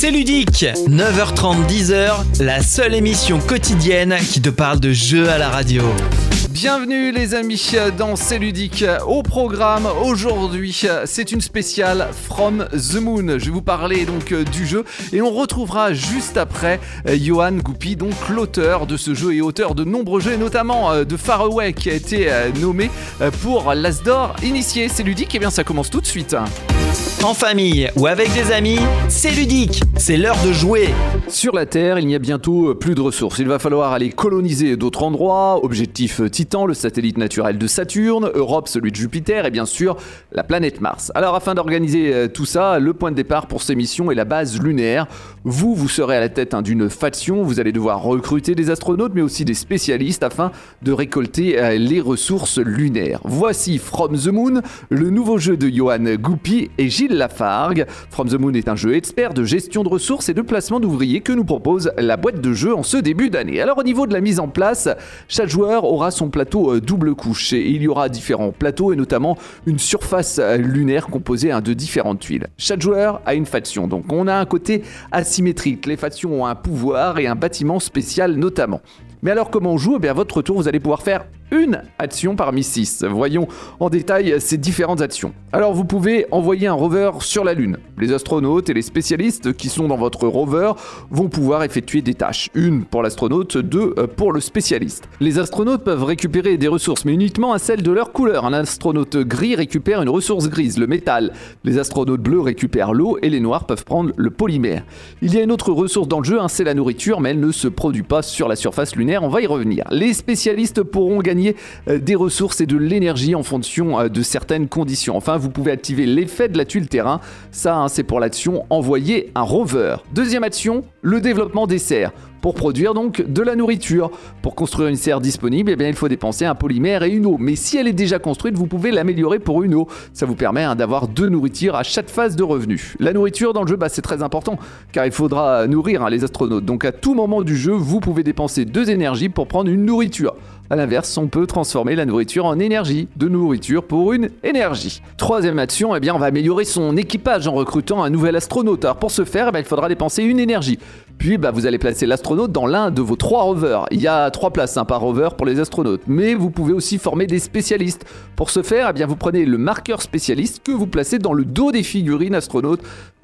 C'est ludique 9h30, 10h, la seule émission quotidienne qui te parle de jeux à la radio. Bienvenue les amis dans C'est ludique. Au programme aujourd'hui, c'est une spéciale From the Moon. Je vais vous parler donc du jeu et on retrouvera juste après Johan Goupy, donc l'auteur de ce jeu et auteur de nombreux jeux, notamment de Far Away qui a été nommé pour l'Asdor initié. C'est ludique et bien ça commence tout de suite. En famille ou avec des amis, c'est ludique, c'est l'heure de jouer. Sur la Terre, il n'y a bientôt plus de ressources. Il va falloir aller coloniser d'autres endroits. Objectif Titan, le satellite naturel de Saturne, Europe, celui de Jupiter et bien sûr la planète Mars. Alors afin d'organiser tout ça, le point de départ pour ces missions est la base lunaire. Vous, vous serez à la tête hein, d'une faction. Vous allez devoir recruter des astronautes mais aussi des spécialistes afin de récolter les ressources lunaires. Voici From the Moon, le nouveau jeu de Johan Goupy et Gilles Lafargue. From the Moon est un jeu expert de gestion de ressources et de placement d'ouvriers que nous propose la boîte de jeu en ce début d'année. Alors au niveau de la mise en place, chaque joueur aura son plateau double couche et il y aura différents plateaux et notamment une surface lunaire composée hein, de différentes tuiles. Chaque joueur a une faction, donc on a un côté asymétrique. Les factions ont un pouvoir et un bâtiment spécial notamment. Mais alors comment on joue? Eh bien à votre tour, vous allez pouvoir faire une action parmi 6. Voyons en détail ces différentes actions. Alors vous pouvez envoyer un rover sur la Lune. Les astronautes et les spécialistes qui sont dans votre rover vont pouvoir effectuer des tâches. Une pour l'astronaute, deux pour le spécialiste. Les astronautes peuvent récupérer des ressources, mais uniquement à celle de leur couleur. Un astronaute gris récupère une ressource grise, le métal. Les astronautes bleus récupèrent l'eau et les noirs peuvent prendre le polymère. Il y a une autre ressource dans le jeu, hein, c'est la nourriture, mais elle ne se produit pas sur la surface lunaire. On va y revenir. Les spécialistes pourront gagner des ressources et de l'énergie en fonction de certaines conditions. Enfin, vous pouvez activer l'effet de la tuile terrain. Ça, hein, c'est pour l'action envoyer un rover. Deuxième action, le développement des serres pour produire donc de la nourriture. Pour construire une serre disponible, eh bien, il faut dépenser un polymère et une eau. Mais si elle est déjà construite, vous pouvez l'améliorer pour une eau. Ça vous permet hein, d'avoir deux nourritures à chaque phase de revenu. La nourriture dans le jeu, bah, c'est très important car il faudra nourrir hein, les astronautes. Donc à tout moment du jeu, vous pouvez dépenser deux énergies pour prendre une nourriture. A l'inverse, on peut transformer la nourriture en énergie, de nourriture pour une énergie. Troisième action, eh bien, on va améliorer son équipage en recrutant un nouvel astronaute. Alors pour ce faire, eh il faudra dépenser une énergie. Puis bah, vous allez placer l'astronaute dans l'un de vos trois rovers. Il y a trois places hein, par rover pour les astronautes, mais vous pouvez aussi former des spécialistes. Pour ce faire, eh bien, vous prenez le marqueur spécialiste que vous placez dans le dos des figurines astronautes.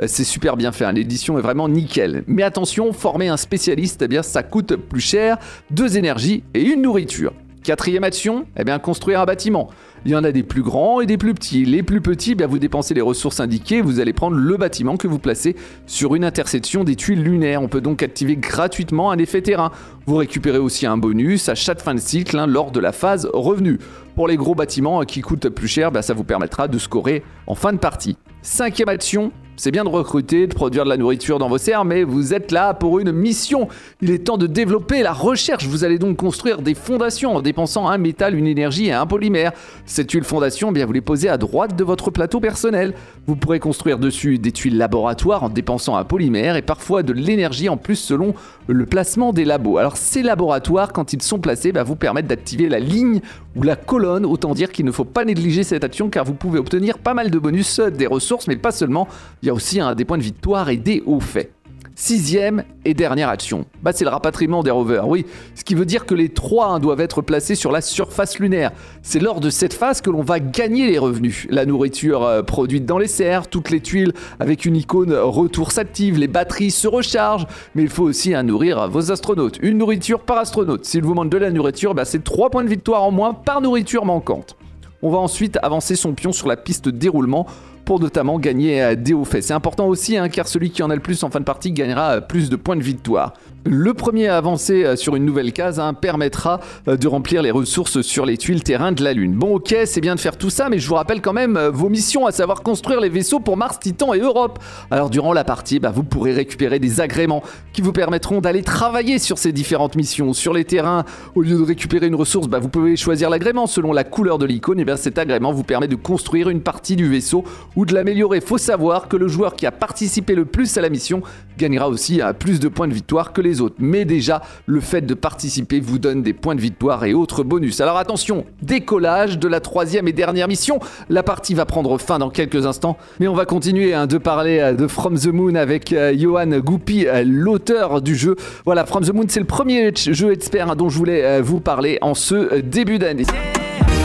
C'est super bien fait, hein. l'édition est vraiment nickel. Mais attention, former un spécialiste, eh ça coûte plus cher, deux énergies et une nourriture. Quatrième action, eh bien, construire un bâtiment. Il y en a des plus grands et des plus petits. Les plus petits, bien, vous dépensez les ressources indiquées, vous allez prendre le bâtiment que vous placez sur une intersection des tuiles lunaires. On peut donc activer gratuitement un effet terrain. Vous récupérez aussi un bonus à chaque fin de cycle hein, lors de la phase revenu. Pour les gros bâtiments qui coûtent plus cher, bah, ça vous permettra de scorer en fin de partie. Cinquième action, c'est bien de recruter, de produire de la nourriture dans vos serres, mais vous êtes là pour une mission. Il est temps de développer la recherche. Vous allez donc construire des fondations en dépensant un métal, une énergie et un polymère. Ces tuiles fondations, eh bien vous les posez à droite de votre plateau personnel. Vous pourrez construire dessus des tuiles laboratoires en dépensant un polymère et parfois de l'énergie en plus selon le placement des labos. Alors ces laboratoires, quand ils sont placés, bah, vous permettent d'activer la ligne ou la colonne. Autant dire qu'il ne faut pas négliger cette action car vous pouvez obtenir pas mal de bonus, des ressources, mais pas seulement. Il y a aussi des points de victoire et des hauts faits. Sixième et dernière action, bah, c'est le rapatriement des rovers, oui, ce qui veut dire que les trois hein, doivent être placés sur la surface lunaire. C'est lors de cette phase que l'on va gagner les revenus. La nourriture euh, produite dans les serres, toutes les tuiles avec une icône retour s'active, les batteries se rechargent, mais il faut aussi hein, nourrir vos astronautes. Une nourriture par astronaute. S'il vous manque de la nourriture, bah, c'est 3 points de victoire en moins par nourriture manquante. On va ensuite avancer son pion sur la piste déroulement pour notamment gagner des hauts faits. C'est important aussi hein, car celui qui en a le plus en fin de partie gagnera plus de points de victoire. Le premier à avancer sur une nouvelle case hein, permettra de remplir les ressources sur les tuiles terrain de la Lune. Bon ok, c'est bien de faire tout ça, mais je vous rappelle quand même vos missions, à savoir construire les vaisseaux pour Mars, Titan et Europe. Alors durant la partie, bah, vous pourrez récupérer des agréments qui vous permettront d'aller travailler sur ces différentes missions. Sur les terrains, au lieu de récupérer une ressource, bah, vous pouvez choisir l'agrément selon la couleur de l'icône. Et bien cet agrément vous permet de construire une partie du vaisseau ou de l'améliorer. Faut savoir que le joueur qui a participé le plus à la mission gagnera aussi plus de points de victoire que les autres. Mais déjà, le fait de participer vous donne des points de victoire et autres bonus. Alors attention, décollage de la troisième et dernière mission. La partie va prendre fin dans quelques instants, mais on va continuer hein, de parler euh, de From the Moon avec euh, Johan Goupy, euh, l'auteur du jeu. Voilà, From the Moon, c'est le premier jeu expert hein, dont je voulais vous parler en ce début d'année.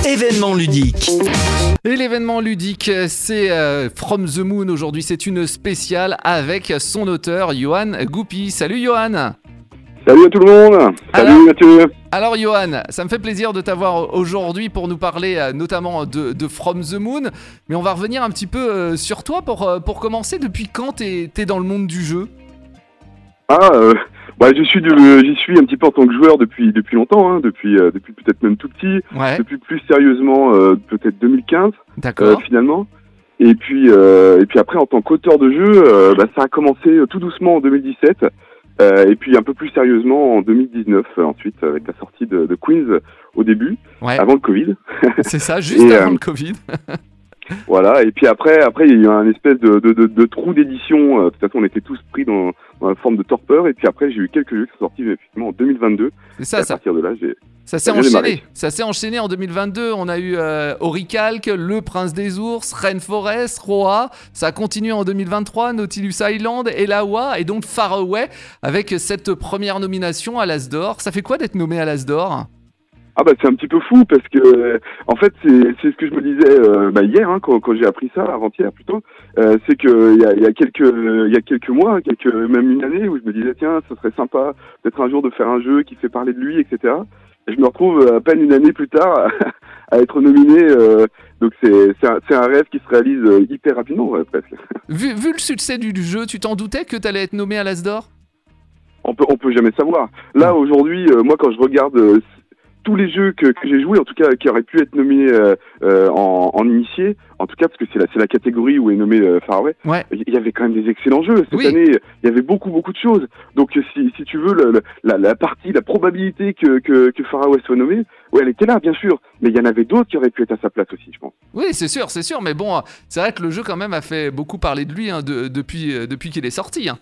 Événement ludique. Et l'événement ludique, c'est From the Moon aujourd'hui. C'est une spéciale avec son auteur, Johan Goupy. Salut Johan Salut à tout le monde Salut alors, Mathieu Alors Johan, ça me fait plaisir de t'avoir aujourd'hui pour nous parler euh, notamment de, From the Moon, mais on va revenir un petit peu euh, sur toi pour, euh, pour commencer. Depuis quand t'es es dans le monde du jeu? Ah, bah, je suis j'y suis un petit peu en tant que joueur depuis, depuis longtemps, hein, depuis, depuis peut-être même tout petit, depuis plus sérieusement peut-être 2015 finalement. Et puis, et puis après en tant qu'auteur de jeu, bah, ça a commencé tout doucement en 2017 euh, et puis un peu plus sérieusement en 2019, euh, ensuite avec la sortie de, Queens au début, avant le Covid. C'est ça, juste avant euh, le Covid. voilà, et puis après, après il y a eu un espèce de, de, trou d'édition. de toute façon, on était tous pris dans, dans la forme de torpeur. Et puis après, j'ai eu quelques jeux qui sont sortis effectivement en 2022. C'est ça, à partir de là, j'ai ça s'est enchaîné. Ça s'est enchaîné en 2022. On a eu euh, Oricalc, Le Prince des Ours, Rainforest, Roa. Ça a continué en 2023, Nautilus Island, Elawa et donc Far Away avec cette première nomination à l'Asdor. Ça fait quoi d'être nommé à l'Asdor ah bah c'est un petit peu fou parce que en fait c'est ce que je me disais euh, bah, hier hein, quand, quand j'ai appris ça avant-hier plutôt euh, c'est que il y a, y a, quelques il y a quelques mois quelques même une année où je me disais tiens ce serait sympa peut-être un jour de faire un jeu qui fait parler de lui etc je me retrouve à peine une année plus tard à, être nominé. Euh, donc c'est un, un, rêve qui se réalise hyper rapidement, presque. Vu, vu, le succès du, jeu, tu t'en doutais que tu allais être nommé à l'Asdor on peut, on peut jamais savoir. Là, aujourd'hui, moi, quand je regarde tous les jeux que, que j'ai joués, en tout cas qui auraient pu être nominés euh, euh, en, en, initié, en tout cas parce que c'est la, la catégorie où est nommé euh, Far Away, il y avait quand même des excellents jeux. Cette année, il y avait beaucoup beaucoup de choses. Donc si, si tu veux, le, la, la, partie, la probabilité que, que, que Far Away soit nommé, ouais, elle était là, bien sûr. Mais il y en avait d'autres qui auraient pu être à sa place aussi, je pense. Oui, c'est sûr, c'est sûr. Mais bon, c'est vrai que le jeu quand même a fait beaucoup parler de lui hein, de, depuis, depuis qu'il est sorti. Hein.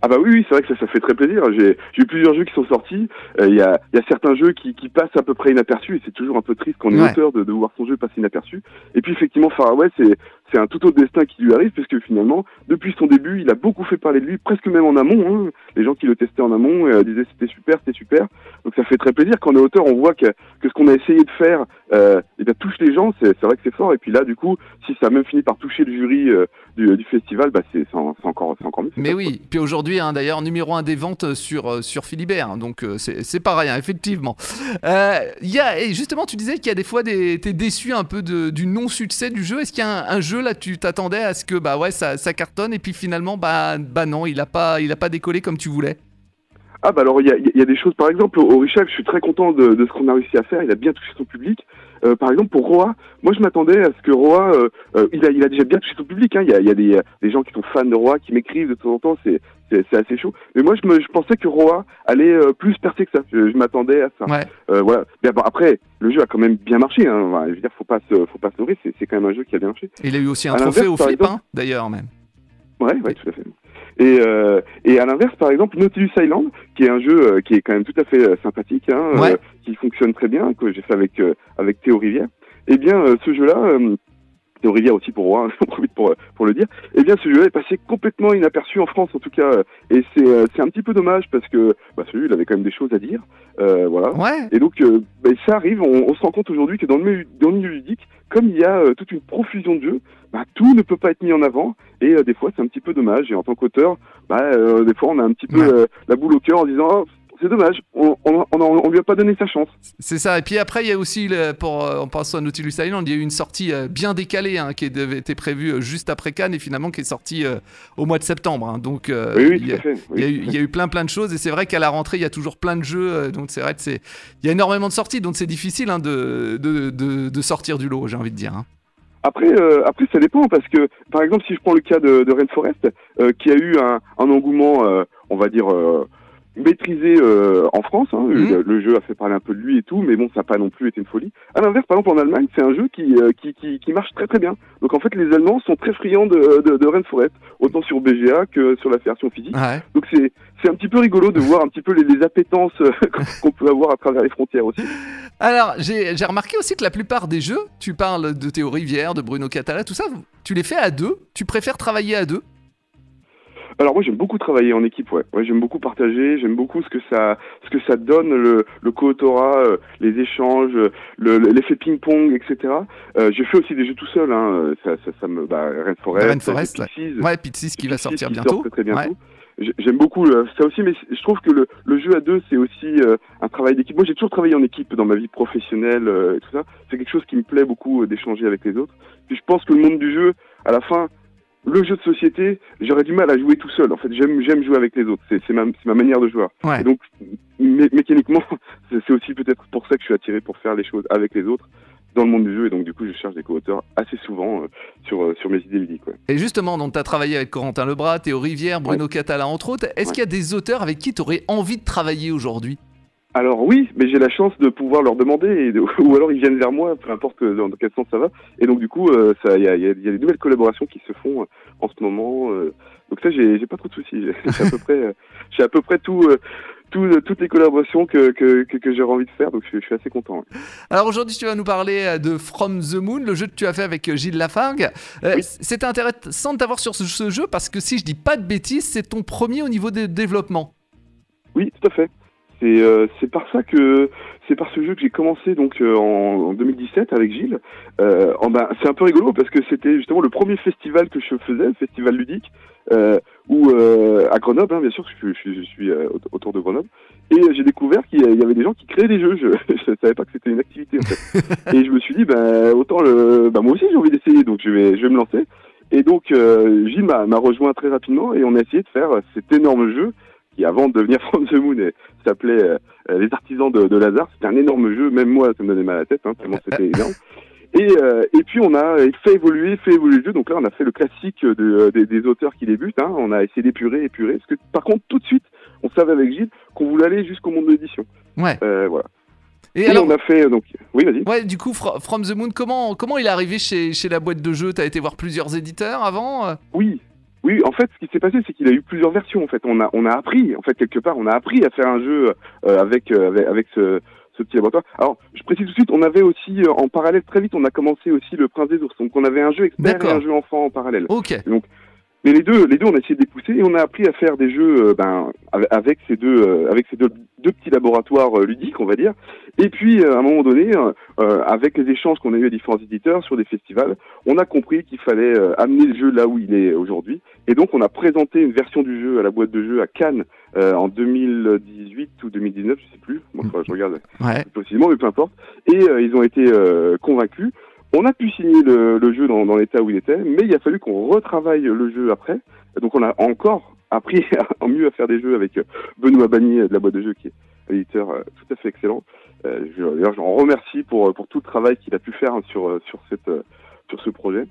Ah bah oui, oui c'est vrai que ça, ça fait très plaisir. J'ai eu plusieurs jeux qui sont sortis. Il euh, y, a, y, a, certains jeux qui, qui, passent à peu près inaperçus et c'est toujours un peu triste quand on est auteur de, de, voir son jeu passer inaperçu. Et puis effectivement, Far Away, c'est c'est un tout autre destin qui lui arrive puisque finalement, depuis son début, il a beaucoup fait parler de lui, presque même en amont. Hein. Les gens qui le testaient en amont euh, disaient c'était super, c'était super. Donc ça fait très plaisir quand on est auteur, on voit que, que ce qu'on a essayé de faire, euh, eh bien, touche les gens. C'est vrai que c'est fort. Et puis là, du coup, si ça a même fini par toucher le jury euh, du, festival, bah c'est encore, encore mieux. Mais oui. Puis aujourd'hui, hein, d'ailleurs, numéro un des ventes sur euh, sur Philibert. Donc c'est pas rien, effectivement. Y a et justement, tu disais qu'il y a des fois des t'es déçu un peu du non succès du jeu. Est-ce qu'il y a un jeu là, tu t'attendais à ce que bah ouais, ça, ça, cartonne et puis finalement, bah, bah non, il a pas, pas décollé comme tu voulais? Ah bah alors il y a, y a, des choses, par exemple au Richard, je suis très content de, de ce qu'on a réussi à faire. Il a bien touché son public. Euh, par exemple pour Roa, moi je m'attendais à ce que Roa, euh, euh, il, a, il a déjà bien touché son public. Hein. Il y a, il y a des, des, gens qui sont fans de Roa qui m'écrivent de temps en temps. C'est c'est assez chaud. Mais moi, je, me, je pensais que Roa allait plus percer que ça. Je, m'attendais à ça. Ouais. voilà. Mais bon, après, le jeu a quand même bien marché. Hein. je veux dire, faut pas se, faut pas se nourrir. C'est quand même un jeu qui a bien marché. il a eu aussi un trophée au flip, hein, d'ailleurs même. Ouais, ouais, tout à fait. Et, euh, et à l'inverse, par exemple, Nautilus Island, qui est un jeu euh, qui est quand même tout à fait euh, sympathique, hein, euh, qui fonctionne très bien, que j'ai fait avec avec Théo Rivière. Eh bien, ce jeu-là, Rivière aussi pour moi, j'en profite pour pour le dire. Eh bien, ce jeu-là est passé complètement inaperçu en France, en tout cas, et c'est c'est un petit peu dommage parce que bah, celui il avait quand même des choses à dire, voilà. Ouais. Et donc, bah, ça arrive. On, on se rend compte aujourd'hui que dans le milieu, dans le milieu ludique, comme il y a toute une profusion de jeux, bah, tout ne peut pas être mis en avant et euh, des fois c'est un petit peu dommage et en tant qu'auteur bah, euh, des fois on a un petit peu euh, la boule au cœur en disant oh, c'est dommage, on, on, on, lui a pas donné sa chance. C'est ça. Et puis après, il y a aussi, pour, en passant à Nautilus Island, il y a eu une sortie bien décalée hein, qui était prévue juste après Cannes et finalement qui est sortie au mois de septembre. Hein. Donc, oui, oui, il, y a, il, y a eu, il, y a, eu, plein plein de choses et c'est vrai qu'à la rentrée, il y a toujours plein de jeux. donc c'est vrai que c'est, il y a énormément de sorties, donc c'est difficile hein, de, de, de, de, sortir du lot, j'ai envie de dire. Après, euh, après, ça dépend parce que, par exemple, si je prends le cas de, de Rainforest, euh, qui a eu un, un engouement, euh, on va dire, maîtrisé euh, en France. Hein. Mhm. Le, le jeu a fait parler un peu de lui et tout, mais bon, ça n'a pas non plus été une folie. À l'inverse, par exemple, en Allemagne, c'est un jeu qui, euh, qui, qui, qui marche très très bien. Donc en fait, les Allemands sont très friands de, de, de Rainforest, autant sur BGA que sur la version physique. Ouais. Donc c'est c'est un petit peu rigolo de voir un petit peu les, les appétences euh, qu'on peut avoir à travers les frontières aussi. Alors, j'ai j'ai remarqué aussi que la plupart des jeux, tu parles de Théo Rivière, de Bruno Catala, tout ça, tu les fais à deux? Tu préfères travailler à deux? Alors moi j'aime beaucoup travailler en équipe, ouais. ouais j'aime beaucoup partager, j'aime beaucoup ce que ça ce que ça donne le, le co-autorat, euh, les échanges, euh, le- l'effet ping-pong, etc. Euh, je fais aussi des jeux tout seul, hein. euh, ça, ça, ça me bah, Rainforest, Rainforest, ouais. Pixies, Ouais, Pizzi qui va Pixies sortir qui bientôt. sort très, très bientôt. Ouais. J'ai- J'aime beaucoup euh, ça aussi, mais je trouve que le, le jeu à deux, c'est aussi euh, un travail d'équipe. Moi, j'ai toujours travaillé en équipe dans ma vie professionnelle euh, et tout ça. C'est quelque chose qui me plaît beaucoup d'échanger avec les autres. Puis je pense que le monde du jeu, à la fin, le jeu de société, j'aurais du mal à jouer tout seul. En fait, j'aime j'aime jouer avec les autres. C'est ma, ma manière de jouer. Ouais. Et donc, mé- mécaniquement, c'est aussi peut-être pour ça que je suis attiré pour faire les choses avec les autres dans le monde du jeu. Et donc, du coup, je cherche des co-auteurs assez souvent euh, sur, euh, sur mes idées ludiques. ouais. Et justement, donc tu as travaillé avec Corentin Lebras, Théo Rivière, Bruno Catala, entre autres. Est-ce qu'il y a des auteurs avec qui tu aurais envie de travailler aujourd'hui? Alors oui, mais j'ai la chance de pouvoir leur demander, et de- ou alors ils viennent vers moi, peu importe dans quel sens ça va. Et donc du coup, euh, il y a, y a- y a des nouvelles collaborations qui se font euh, en ce moment. euh. donc ça, j'ai pas trop de soucis. J'ai à peu près, euh, j'ai à peu près tout, euh, tout, euh, toutes les collaborations que que, que, que j'aurais envie de faire. Donc je, suis- je suis assez content. ouais. Alors aujourd'hui, tu vas nous parler euh, de From the Moon, le jeu que tu as fait avec euh, Gilles Lafargue. Euh, Oui. C'était intéressant de t'avoir sur ce, ce jeu parce que si je dis pas de bêtises, c'est ton premier au niveau de développement. Oui, tout à fait. C'est euh, c'est par ça que c'est par ce jeu que j'ai commencé donc euh, en, en 2017 avec Gilles. Euh, en- ben, c'est un peu rigolo parce que c'était justement le premier festival que je faisais, le festival ludique, euh, où euh, à Grenoble, hein, bien sûr, je, je, suis- je suis euh, aut- autour de Grenoble, et j'ai découvert qu'il y avait des gens qui créaient des jeux. Je, je savais pas que c'était une activité en fait. et je me suis dit, ben autant le, ben, moi aussi j'ai envie d'essayer, donc je vais, je vais me lancer. Et donc euh, Gilles m'a rejoint très rapidement et on a essayé de faire cet énorme jeu qui avant de devenir From the Moon eh, s'appelait euh, euh, Les Artisans de, de Lazare. C'était un énorme jeu, même moi ça me donnait mal à la tête, hein, tellement c'était énorme. Et, euh, et puis on a fait évoluer, fait évoluer le jeu. Donc là on a fait le classique de, des, des auteurs qui débutent. Hein. On a essayé d'épurer, épurer. Parce que par contre tout de suite on savait avec Gilles qu'on voulait aller jusqu'au monde de l'édition. Ouais. Euh, voilà. Et, Et, alors, on a fait donc oui vas-y. ouais, du coup, Fro- From the Moon, comment, comment il est arrivé chez, chez la boîte de jeu T'as été voir plusieurs éditeurs avant euh? Oui, oui. En fait, ce qui s'est passé, c'est qu'il a eu plusieurs versions. En fait, on a on a appris, en fait, quelque part, on a appris à faire un jeu euh, avec, euh, avec avec ce ce petit laboratoire. Alors, je précise tout de suite, on avait aussi euh, en parallèle très vite, on a commencé aussi le Prince des ours. Donc, on avait un jeu expert et un jeu enfant en parallèle. Ok. Mais les deux, les deux, on a essayé de les pousser et on a appris à faire des jeux, euh, ben, avec- ces deux, euh, avec ces deux, deux petits laboratoires euh, ludiques, on va dire. Et puis, euh, à un moment donné, avec les échanges qu'on a eu à différents éditeurs sur des festivals, on a compris qu'il fallait euh, amener le jeu là où il est aujourd'hui. Et donc, on a présenté une version du jeu à la boîte de jeu à Cannes euh, en 2018 ou 2019, je sais plus. Moi, faudra que je regarde Ouais. possiblement, mais peu importe. Et euh, ils ont été euh, convaincus. On a pu signer le, jeu dans, l'état où il était, mais il a fallu qu'on retravaille le jeu après. Donc on a encore appris à, mieux à faire des jeux avec euh, Benoît Bagnier de la boîte de jeux, qui est un éditeur euh, tout à fait excellent. Euh, D'ailleurs, je l'en remercie pour, tout le travail qu'il a pu faire hein, sur, ce projet.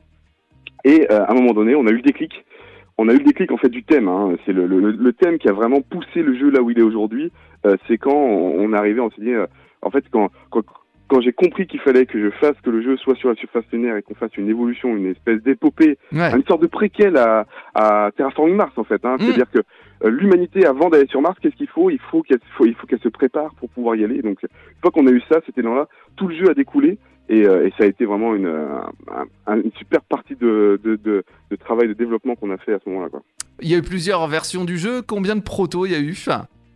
Et à un moment donné, on a eu le déclic. On a eu le déclic en fait du thème. Hein. C'est le, thème qui a vraiment poussé le jeu là où il est aujourd'hui. C'est quand on, est arrivé, on s'est en fait, quand, quand, quand j'ai compris qu'il fallait que je fasse que le jeu soit sur la surface lunaire et qu'on fasse une évolution, une espèce d'épopée, Ouais. une sorte de préquel à, à Terraforming Mars en fait. Hein. Mm. C'est-à-dire que euh, l'humanité, avant d'aller sur Mars, qu'est-ce qu'il faut? Il faut qu'elle faut, il faut qu'elle se prépare pour pouvoir y aller. Donc, une fois qu'on a eu ça, c'était dans là, tout le jeu a découlé. Et, euh, et ça a été vraiment une, un- un- une super partie de, de, de, de travail de développement qu'on a fait à ce moment-là. Il y a eu plusieurs versions du jeu. Combien de protos il y a eu?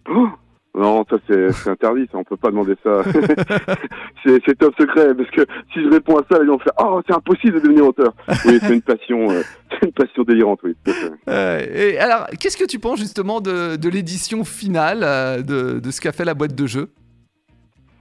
Oh non, ça c'est interdit, ça on peut pas demander ça. c'est top secret parce que si je réponds à ça, les gens vont faire oh c'est impossible de devenir auteur. Oui, c'est une passion, euh, c'est une passion délirante, oui. Euh, et alors, qu'est-ce que tu penses justement de, de l'édition finale euh, de, de ce qu'a fait la boîte de jeu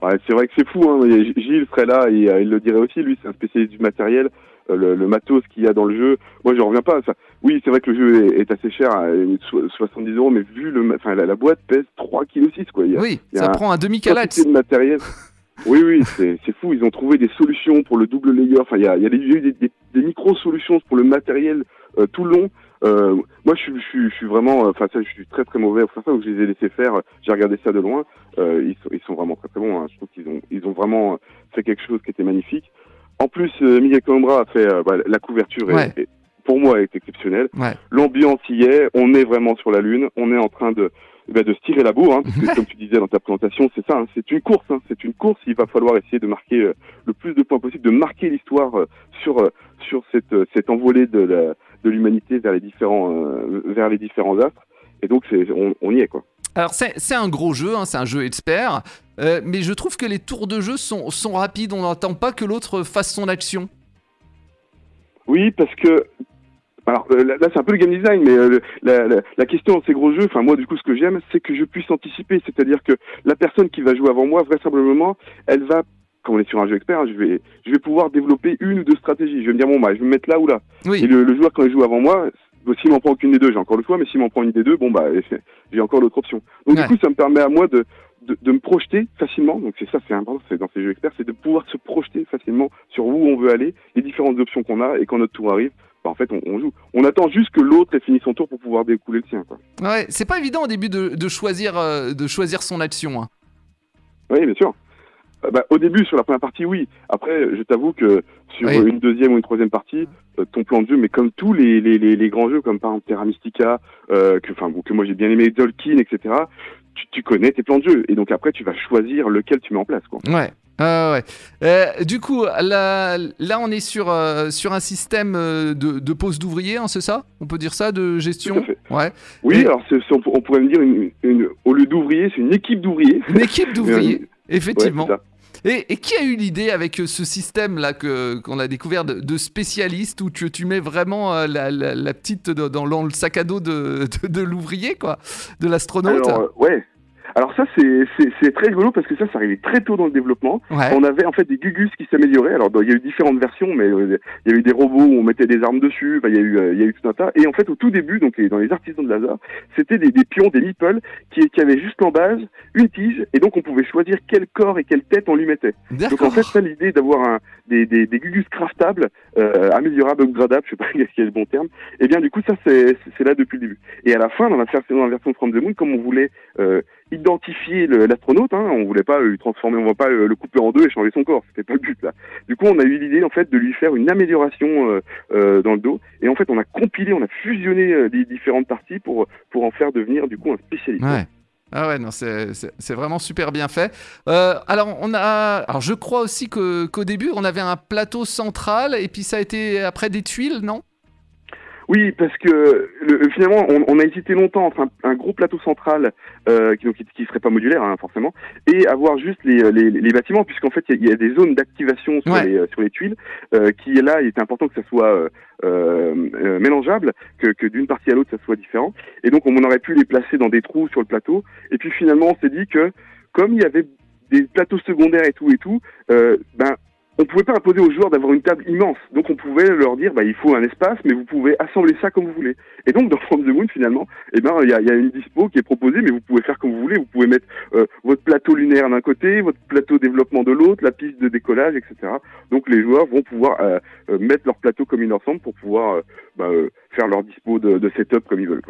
Ouais, c'est vrai que c'est fou. Hein. Gilles serait là et euh, il le dirait aussi. Lui, c'est un spécialiste du matériel, le, le matos qu'il y a dans le jeu. Moi, je reviens pas à ça. Oui, c'est vrai que le jeu est, est assez cher, à so- 70 euros, mais vu le, enfin la, la boîte pèse 3 kg 6 quoi. Il y a Oui, il y a ça un- prend un demi-calax. de matériel. Oui, oui, c'est fou. Ils ont trouvé des solutions pour le double layer. Enfin, il y a, il y a des, des, des, des micro-solutions pour le matériel euh, tout le long. Euh, moi, je, je, je, suis vraiment, enfin ça, je suis très très mauvais. Enfin ça, où je les ai laissés faire. J'ai regardé ça de loin. Euh, ils, sont, ils sont vraiment très très bons. Hein. Je trouve qu'ils ont, ils ont vraiment fait quelque chose qui était magnifique. En plus, euh, Miguel Colombra a fait bah, la couverture. Pour moi, est exceptionnelle. Ouais. L'ambiance y est. On est vraiment sur la lune. On est en train de eh ben, de se tirer la bourre, hein, parce que comme tu disais dans ta présentation, c'est ça, hein, c'est une course, hein, c'est une course. Il va falloir essayer de marquer euh, le plus de points possible, de marquer l'histoire euh, sur euh, sur cette cette envolée de la, de l'humanité vers les différents vers les différents astres. Et donc on, y est quoi. Alors c'est un gros jeu, c'est un jeu expert, mais je trouve que les tours de jeu sont sont rapides. On n'attend pas que l'autre fasse son action. Oui, parce que alors euh, là, c'est un peu le game design, mais euh, la, la, la, question dans ces gros jeux, enfin moi du coup ce que j'aime, c'est que je puisse anticiper, c'est-à-dire que la personne qui va jouer avant moi, vraisemblablement, elle va, quand on est sur un jeu expert, hein, je vais, je vais pouvoir développer une ou deux stratégies. Je vais me dire bon bah je vais me mettre là ou là. Oui. Et le, le, joueur quand il joue avant moi, s'il m'en prend aucune des deux, j'ai encore le choix, mais s'il m'en prend une des deux, bon bah j'ai encore l'autre option. Donc ouais. du coup ça me permet à moi de de, de me projeter facilement, donc c'est ça, c'est important, c'est dans ces jeux experts, c'est de pouvoir se projeter facilement sur où on veut aller, les différentes options qu'on a, et quand notre tour arrive, bah, en fait, on, on, joue. On attend juste que l'autre ait fini son tour pour pouvoir découler le sien. Quoi. Ouais, c'est pas évident au début de, de choisir, euh, de choisir son action. Hein. Oui, bien sûr. Euh, bah, au début, sur la première partie, oui. Après, je t'avoue que sur oui. une deuxième ou une troisième partie, euh, ton plan de jeu, mais comme tous les, les, les, les grands jeux, comme par exemple Terra Mystica, que, que moi j'ai bien aimé, Dolkin, etc., tu, tu, connais tes plans de jeu. Et donc après, tu vas choisir lequel tu mets en place. Quoi. Ouais. Ah ouais. Euh, du coup, là, là, on est sur, euh, sur un système euh, de, de pose d'ouvriers, hein, c'est ça? On peut dire ça, de gestion? Tout à fait. Ouais. Oui, Et... alors on, on, pourrait me dire, une, une, au lieu d'ouvriers, c'est une équipe d'ouvriers. Une équipe d'ouvriers, effectivement. Ouais, et, et, qui a eu l'idée avec ce système-là qu'on a découvert de, de, spécialistes où tu, tu mets vraiment la, la, la petite dans, dans, le sac à dos de, de, de l'ouvrier, quoi, de l'astronaute? Ouais, alors ça c'est très rigolo parce que ça ça arrivait très tôt dans le développement. Ouais. On avait en fait des Gugus qui s'amélioraient. Alors il y a eu différentes versions, mais euh, il y a eu des robots où on mettait des armes dessus. Enfin, il y a eu euh, il y a eu tout un tas. Et en fait au tout début, donc dans les artisans de laser, c'était des, des, pions, des meeples qui, qui avaient juste en base une tige et donc on pouvait choisir quel corps et quelle tête on lui mettait. Donc en fait ça l'idée d'avoir des, des, des Gugus craftables, euh, améliorables, upgradables, je sais pas quel est le bon terme. Et bien du coup ça c'est là depuis le début. Et à la fin dans la version, dans la version From the Moon, comme on voulait euh, identifier l'astronaute. Hein. On voulait pas lui transformer, on va pas le couper en deux et changer son corps. C'était pas le but là. Du coup, on a eu l'idée en fait de lui faire une amélioration euh, euh, dans le dos. Et en fait, on a compilé, on a fusionné euh, les différentes parties pour pour en faire devenir du coup un spécialiste. Ouais. Ah ouais, non, c'est vraiment super bien fait. Euh, alors, on a, alors, je crois aussi qu'au qu début, on avait un plateau central et puis ça a été après des tuiles, non? Oui, parce que le, finalement, on, on, a hésité longtemps entre un, un gros plateau central euh, qui, qui, qui serait pas modulaire hein, forcément, et avoir juste les, les, les bâtiments, puisqu'en fait il y, y, a des zones d'activation sur, ouais. les, sur les tuiles, euh, qui là il était important que ça soit euh, euh, mélangeable, que, que d'une partie à l'autre ça soit différent, et donc on aurait pu les placer dans des trous sur le plateau, et puis finalement on s'est dit que comme il y avait des plateaux secondaires et tout et tout, euh, ben on pouvait pas imposer aux joueurs d'avoir une table immense. Donc on pouvait leur dire, bah, il faut un espace, mais vous pouvez assembler ça comme vous voulez. Et donc dans From the Moon, finalement, eh ben, il y a, y a, une dispo qui est proposée, mais vous pouvez faire comme vous voulez. Vous pouvez mettre euh, votre plateau lunaire d'un côté, votre plateau développement de l'autre, la piste de décollage, etc. Donc les joueurs vont pouvoir euh, euh, mettre leur plateau comme ils ensemble pour pouvoir bah, faire leur dispo de, de, setup comme ils veulent.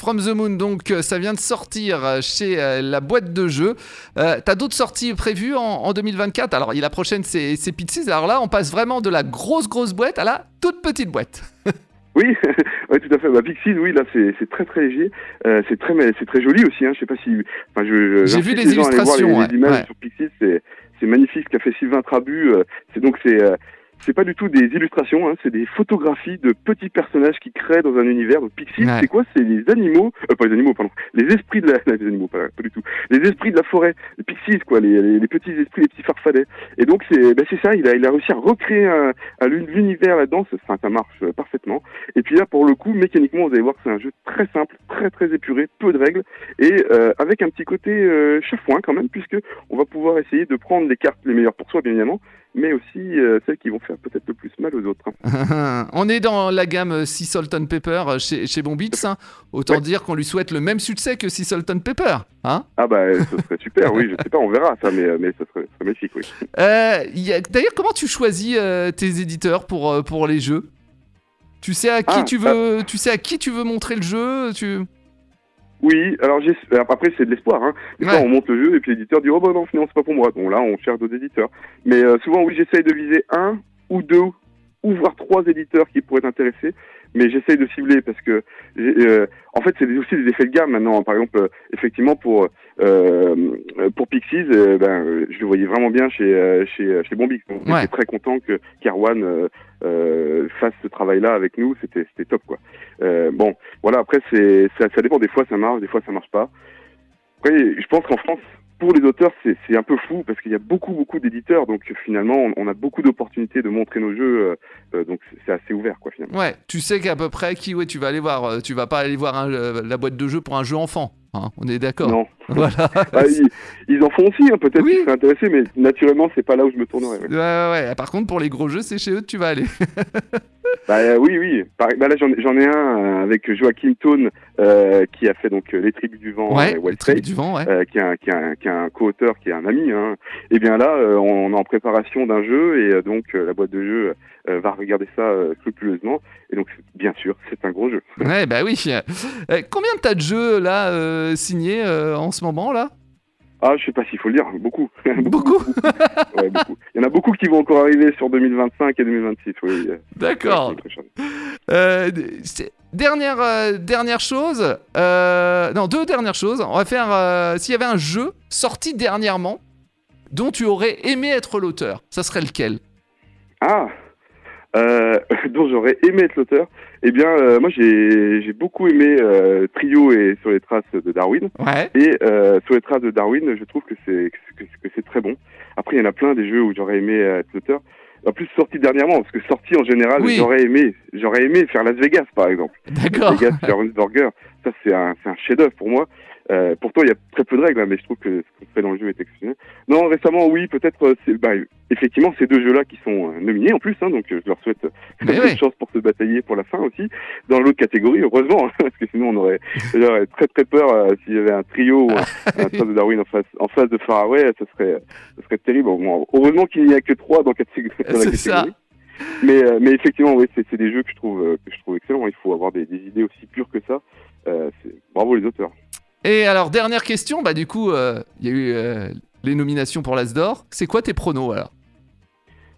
From the Moon, donc ça vient de sortir chez la boîte de jeu. Euh, T'as d'autres sorties prévues en, en, 2024 Alors, la prochaine, c'est Pixies. Alors là, on passe vraiment de la grosse, grosse boîte à la toute petite boîte. Oui, oui, tout à fait. Bah, Pixies, oui, là, c'est très très léger. Euh, c'est très, c'est très joli aussi. Hein. Je sais pas si, enfin, je. J'ai vu les illustrations. Les, ouais. les images ouais. sur Pixies, c'est magnifique. Ce qu'a fait Sylvain Trabu, euh, c'est donc c'est euh, c'est pas du tout des illustrations, hein, c'est des photographies de petits personnages qui créent dans un univers. Donc Pixies, ouais. c'est quoi? C'est les animaux, euh, pas les animaux, pardon, les esprits de la, les animaux, pas, pas, du tout, les esprits de la forêt, les Pixies, quoi, les, les, les petits esprits, les petits farfadets. Et donc c'est, ben c'est ça, il a, il a réussi à recréer un, un l'univers là-dedans, ça, ça marche parfaitement. Et puis là, pour le coup, mécaniquement, vous allez voir que c'est un jeu très simple, très très épuré, peu de règles, et euh, avec un petit côté euh, chafouin quand même, puisque on va pouvoir essayer de prendre les cartes les meilleures pour soi, bien évidemment, mais aussi euh, celles qui vont faire peut-être le plus mal aux autres. Hein. on est dans la gamme Sea Salt and Pepper chez, chez Bombits. Hein. Autant ouais. dire qu'on lui souhaite le même succès que Sea Salt and Pepper. Hein ah bah ce serait super, oui, je sais pas, on verra ça, mais, mais ce serait, serait magnifique, oui. Euh, D'ailleurs, comment tu choisis euh, tes éditeurs pour, pour les jeux? Tu sais à qui Ah, tu veux, tu sais à qui tu veux montrer le jeu. Tu. Oui, alors après c'est de l'espoir. Hein. Des fois on monte le jeu et puis l'éditeur dit oh bah non finalement c'est pas pour moi. Bon là on cherche d'autres éditeurs. Mais euh, souvent oui j'essaye de viser un ou deux ou voire trois éditeurs qui pourraient t'intéresser. Mais j'essaye de cibler parce que euh, en fait c'est aussi des effets de gamme maintenant. Par exemple euh, effectivement pour euh, pour Pixies, euh, ben euh, je le voyais vraiment bien chez euh, chez chez Bombix. Donc Ouais. j'étais très content que euh, euh, fasse ce travail-là avec nous. C'était c'était top quoi. Euh, bon voilà, après, c'est ça, ça dépend. Des fois, ça marche, des fois, ça marche pas. Après, je pense qu'en France, pour les auteurs, c'est c'est un peu fou parce qu'il y a beaucoup, beaucoup d'éditeurs. Donc, finalement, on, on a beaucoup d'opportunités de montrer nos jeux. euh, euh, donc, c'est- assez ouvert, quoi, finalement. Ouais, tu sais qu'à peu près qui, ouais, tu vas aller voir. euh, Tu vas pas aller voir un- euh, la boîte de jeu pour un jeu enfant. Hein, on est d'accord. Non. Voilà. Ah, ils, ils en font aussi, hein, peut-être Oui. qu'ils seraient intéressés, mais naturellement, c'est pas là où je me tournerais. ouais. Ouais, ouais, ouais. Par contre, pour les gros jeux, c'est chez eux que tu vas aller. Bah, euh, oui, oui. Bah, là, j'en ai- un euh, avec Joachim Tone euh, qui a fait donc Les Tribus du Vent ouais, et du vent, euh, qui est un, qui un, un co-auteur, qui est un ami. Hein. Et bien là, on est en préparation d'un jeu et donc la boîte de jeu va regarder ça scrupuleusement. Et donc, bien sûr, c'est un gros jeu. Ouais, bah oui. Combien de tas de jeux là euh, signés euh, en ce moment là? Ah, je sais pas s'il faut le dire, beaucoup. Beaucoup. Ouais, beaucoup. Il y en a beaucoup qui vont encore arriver sur 2025 et 2026. Oui. euh, D'accord. Euh, dernière, euh, dernière chose. euh, non, deux dernières choses. On va faire. S'il y avait un jeu sorti dernièrement dont tu aurais aimé être l'auteur, ça serait lequel? Ah dont j'aurais aimé être l'auteur. Eh bien, euh, moi, j'ai j'ai beaucoup aimé euh, Trio et Sur les traces de Darwin. Ouais. Et euh, sur les traces de Darwin, je trouve que c'est que, que c'est très bon. Après, il y en a plein des jeux où j'aurais aimé euh, être l'auteur. En plus, sorti dernièrement, parce que sorti en général, Oui. j'aurais aimé, j'aurais aimé faire Las Vegas, par exemple. D'accord. Las Vegas, faire Burger, ça c'est un, c'est un chef-d'œuvre pour moi. Euh, pourtant, il y a très peu de règles, hein, mais je trouve que ce qu'on fait dans le jeu est exceptionnel. Non, récemment, oui, peut-être, euh, c'est, bah, effectivement, ces deux jeux-là qui sont euh, nominés en plus, hein, donc euh, je leur souhaite bonne ouais. chance pour se batailler pour la fin aussi. Dans l'autre catégorie, heureusement, hein, parce que sinon on aurait, j'aurais très très peur euh, s'il y avait un trio ou un, un trace de Darwin en face, en face de Faraway, ce serait, ce serait terrible. Bon, heureusement qu'il n'y a que trois dans, catég- dans la C'est ça. catégorie. Mais, euh, mais effectivement, oui, c'est, c'est des jeux que je trouve, que je trouve excellents. Il faut avoir des, des idées aussi pures que ça. Euh, c'est, bravo les auteurs. Et alors, dernière question. Bah, du coup, euh, il y a eu euh, les nominations pour l'As d'Or. C'est quoi tes pronos alors?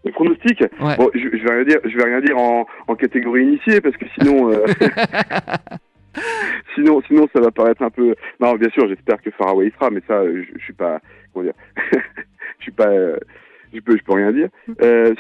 Les pronostics, Ouais. bon, je, je vais rien dire, je vais rien dire en, en catégorie initiée parce que sinon, euh, sinon, sinon ça va paraître un peu. Non, bien sûr, j'espère que Faraway sera, mais ça, je, je suis pas, comment dire, je suis pas, je peux, je peux rien dire.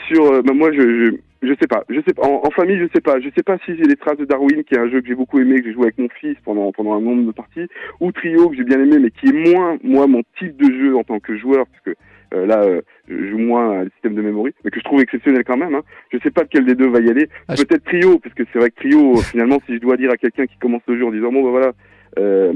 Sur, bah, moi, je, je, je sais pas, je sais pas. En, en famille, je sais pas, je sais pas si j'ai les traces de Darwin, qui est un jeu que j'ai beaucoup aimé, que j'ai joué avec mon fils pendant pendant un nombre de parties, ou Trio que j'ai bien aimé, mais qui est moins, moi, mon type de jeu en tant que joueur, parce que euh, là, euh, je joue moins à le système de memory, mais que je trouve exceptionnel quand même. Hein. Je sais pas lequel des deux va y aller. Ah, Peut-être Trio, parce que c'est vrai que Trio, euh, finalement, si je dois dire à quelqu'un qui commence le jeu en disant bon, bah voilà, euh,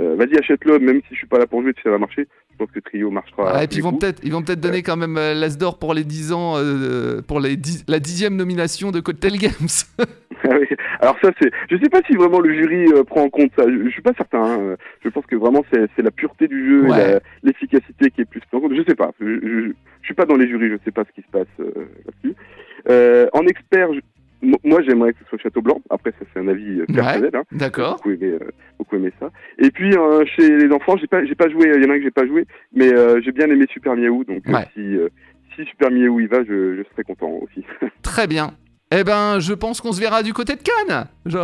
euh, vas-y achète-le, même si je suis pas là pour jouer, puis ça va marcher. Je pense que Trio marchera. Ah, et puis ils vont peut-être ils vont peut-être donner quand même euh, l'As d'Or pour les 10 ans, euh, pour les la dixième nomination de Cocktail Games. Ah oui. Alors ça, c'est. Je sais pas si vraiment le jury euh, prend en compte ça. Je, je suis pas certain. hein. Je pense que vraiment c'est la pureté du jeu, Ouais. l'efficacité qui est plus prise en compte. Je sais pas. Je, je, je suis pas dans les jurys. Je sais pas ce qui se passe là-dessus. En expert, moi j'aimerais que ce soit Château Blanc. Après ça c'est un avis euh, personnel. Hein. J'ai D'accord. beaucoup aimé, euh, beaucoup aimé ça. Et puis euh, chez les enfants, j'ai pas, j'ai pas joué. Il y en a un que j'ai pas joué, mais euh, j'ai bien aimé Super Miaou. Donc Ouais. si si Super Miaou y va, je, je serai content aussi. Très bien. Eh ben, je pense qu'on se verra du côté de Cannes. Je-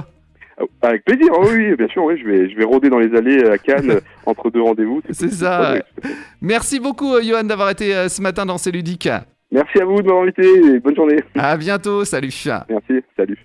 Avec plaisir. oh oui, bien sûr. Oui, je vais, je vais rôder dans les allées à Cannes entre deux rendez-vous. C'est ça. Merci beaucoup, Johan, d'avoir été ce matin dans C'est ludique. Merci à vous de m'avoir invité et bonne journée. À bientôt. Salut. Merci. Salut.